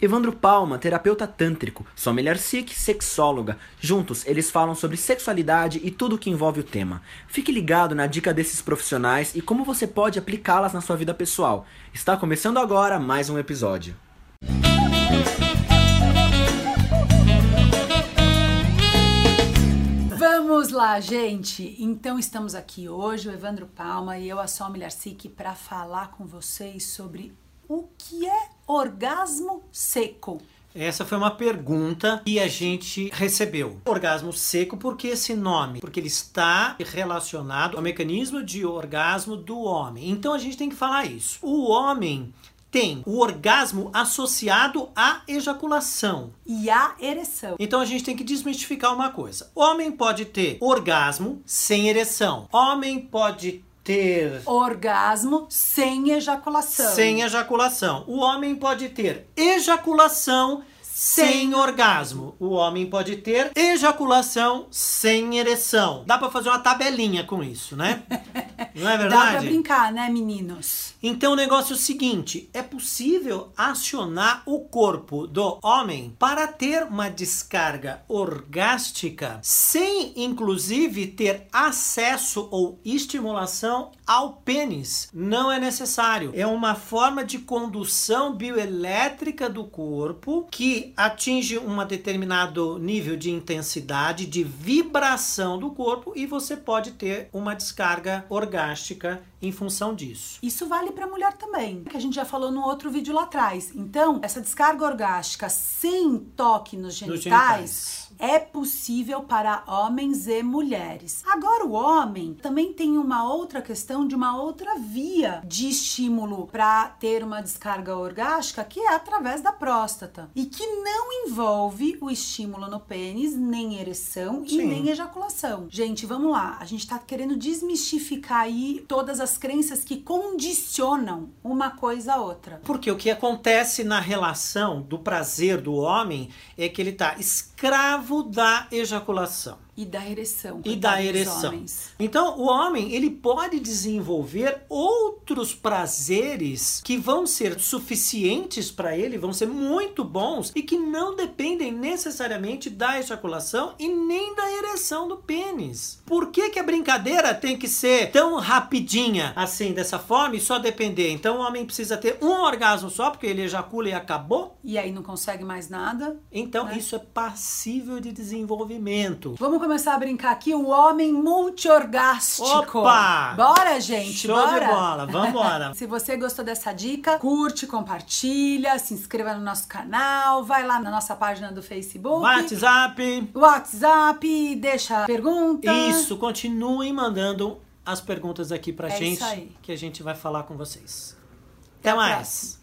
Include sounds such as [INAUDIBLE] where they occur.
Evandro Palma, terapeuta tântrico, Sommelier Sikh, sexóloga. Juntos, eles falam sobre sexualidade e tudo o que envolve o tema. Fique ligado na dica desses profissionais e como você pode aplicá-las na sua vida pessoal. Está começando agora mais um episódio. Vamos lá, gente! Então estamos aqui hoje, o Evandro Palma e eu, a Sommelier Sikh, para falar com vocês sobre o que é orgasmo seco. Essa foi uma pergunta que a gente recebeu. Orgasmo seco, por que esse nome? Porque ele está relacionado ao mecanismo de orgasmo do homem. Então a gente tem que falar isso. O homem tem o orgasmo associado à ejaculação e à ereção. Então a gente tem que desmistificar uma coisa. Homem pode ter orgasmo sem ereção. Homem pode ter orgasmo sem ejaculação. Sem ejaculação. O homem pode ter ejaculação sem orgasmo. O homem pode ter ejaculação sem ereção. Dá para fazer uma tabelinha com isso, né? [LAUGHS] Não é verdade? Dá pra brincar, né, meninos? Então o negócio é o seguinte: é possível acionar o corpo do homem para ter uma descarga orgástica sem, inclusive, ter acesso ou estimulação ao pênis. Não é necessário. É uma forma de condução bioelétrica do corpo que atinge um determinado nível de intensidade, de vibração do corpo e você pode ter uma descarga orgástica em função disso. Isso vale para mulher também, que a gente já falou no outro vídeo lá atrás. Então, essa descarga orgástica sem toque nos genitais, nos genitais é possível para homens e mulheres. Agora, o homem também tem uma outra questão de uma outra via de estímulo para ter uma descarga orgástica, que é através da próstata e que não envolve o estímulo no pênis, nem ereção Sim. e nem ejaculação. Gente, vamos lá, a gente tá querendo desmistificar aí todas as crenças que condicionam uma coisa a outra. Porque o que acontece na relação do prazer do homem é que ele tá escravo da ejaculação e da ereção. E da ereção. Então, o homem, ele pode desenvolver outros prazeres que vão ser suficientes para ele, vão ser muito bons e que não dependem necessariamente da ejaculação e nem da ereção do pênis. Por que, que a brincadeira tem que ser tão rapidinha assim, dessa forma e só depender? Então, o homem precisa ter um orgasmo só, porque ele ejacula e acabou? E aí não consegue mais nada? Então, né? isso é passível de desenvolvimento. Vamos começar a brincar aqui o homem multiorgástico. Opa! Bora, gente, Show bora. de bola, vambora. [LAUGHS] se você gostou dessa dica, curte, compartilha, se inscreva no nosso canal, vai lá na nossa página do Facebook. WhatsApp. WhatsApp, deixa pergunta. Isso, continuem mandando as perguntas aqui pra é gente que a gente vai falar com vocês. Até, Até mais.